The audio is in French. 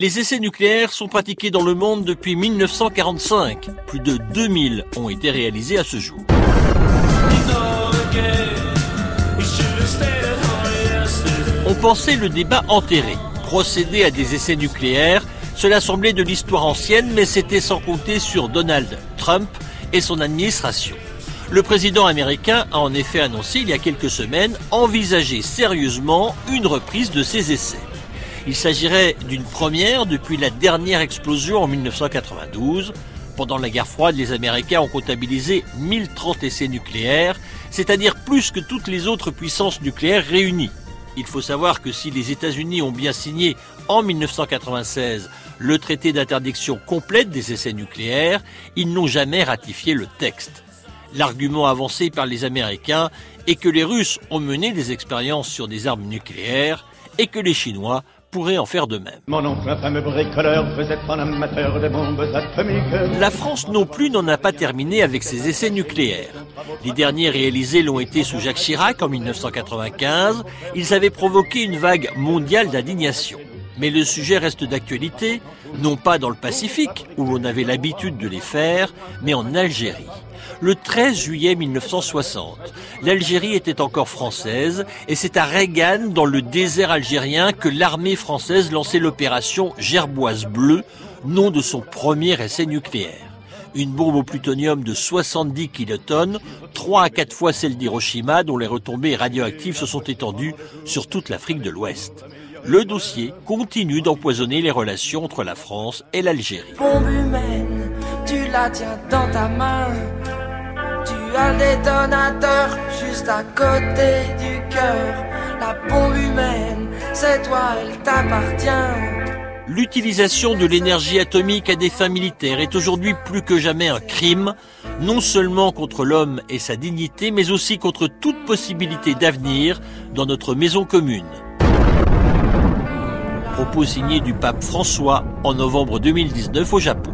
Les essais nucléaires sont pratiqués dans le monde depuis 1945. Plus de 2000 ont été réalisés à ce jour. On pensait le débat enterré. Procéder à des essais nucléaires, cela semblait de l'histoire ancienne, mais c'était sans compter sur Donald Trump et son administration. Le président américain a en effet annoncé il y a quelques semaines envisager sérieusement une reprise de ces essais. Il s'agirait d'une première depuis la dernière explosion en 1992. Pendant la guerre froide, les Américains ont comptabilisé 1030 essais nucléaires, c'est-à-dire plus que toutes les autres puissances nucléaires réunies. Il faut savoir que si les États-Unis ont bien signé en 1996 le traité d'interdiction complète des essais nucléaires, ils n'ont jamais ratifié le texte. L'argument avancé par les Américains est que les Russes ont mené des expériences sur des armes nucléaires et que les Chinois pourrait en faire de même. Mon oncle, un fameux bricoleur, faisait un amateur de bombes atomiques. La France non plus n'en a pas terminé avec ses essais nucléaires. Les derniers réalisés l'ont été sous Jacques Chirac en 1995. Ils avaient provoqué une vague mondiale d'indignation. Mais le sujet reste d'actualité, non pas dans le Pacifique, où l'on avait l'habitude de les faire, mais en Algérie le 13 juillet 1960. L'Algérie était encore française et c'est à Regan, dans le désert algérien, que l'armée française lançait l'opération Gerboise Bleue, nom de son premier essai nucléaire. Une bombe au plutonium de 70 kilotonnes, 3 à 4 fois celle d'Hiroshima, dont les retombées radioactives se sont étendues sur toute l'Afrique de l'Ouest. Le dossier continue d'empoisonner les relations entre la France et l'Algérie. Bombe humaine, tu la tiens dans ta main le détonateur juste à côté du cœur. La bombe humaine, c'est toi, elle t'appartient. L'utilisation de l'énergie atomique à des fins militaires est aujourd'hui plus que jamais un crime, non seulement contre l'homme et sa dignité, mais aussi contre toute possibilité d'avenir dans notre maison commune. Propos signé du pape François en novembre 2019 au Japon.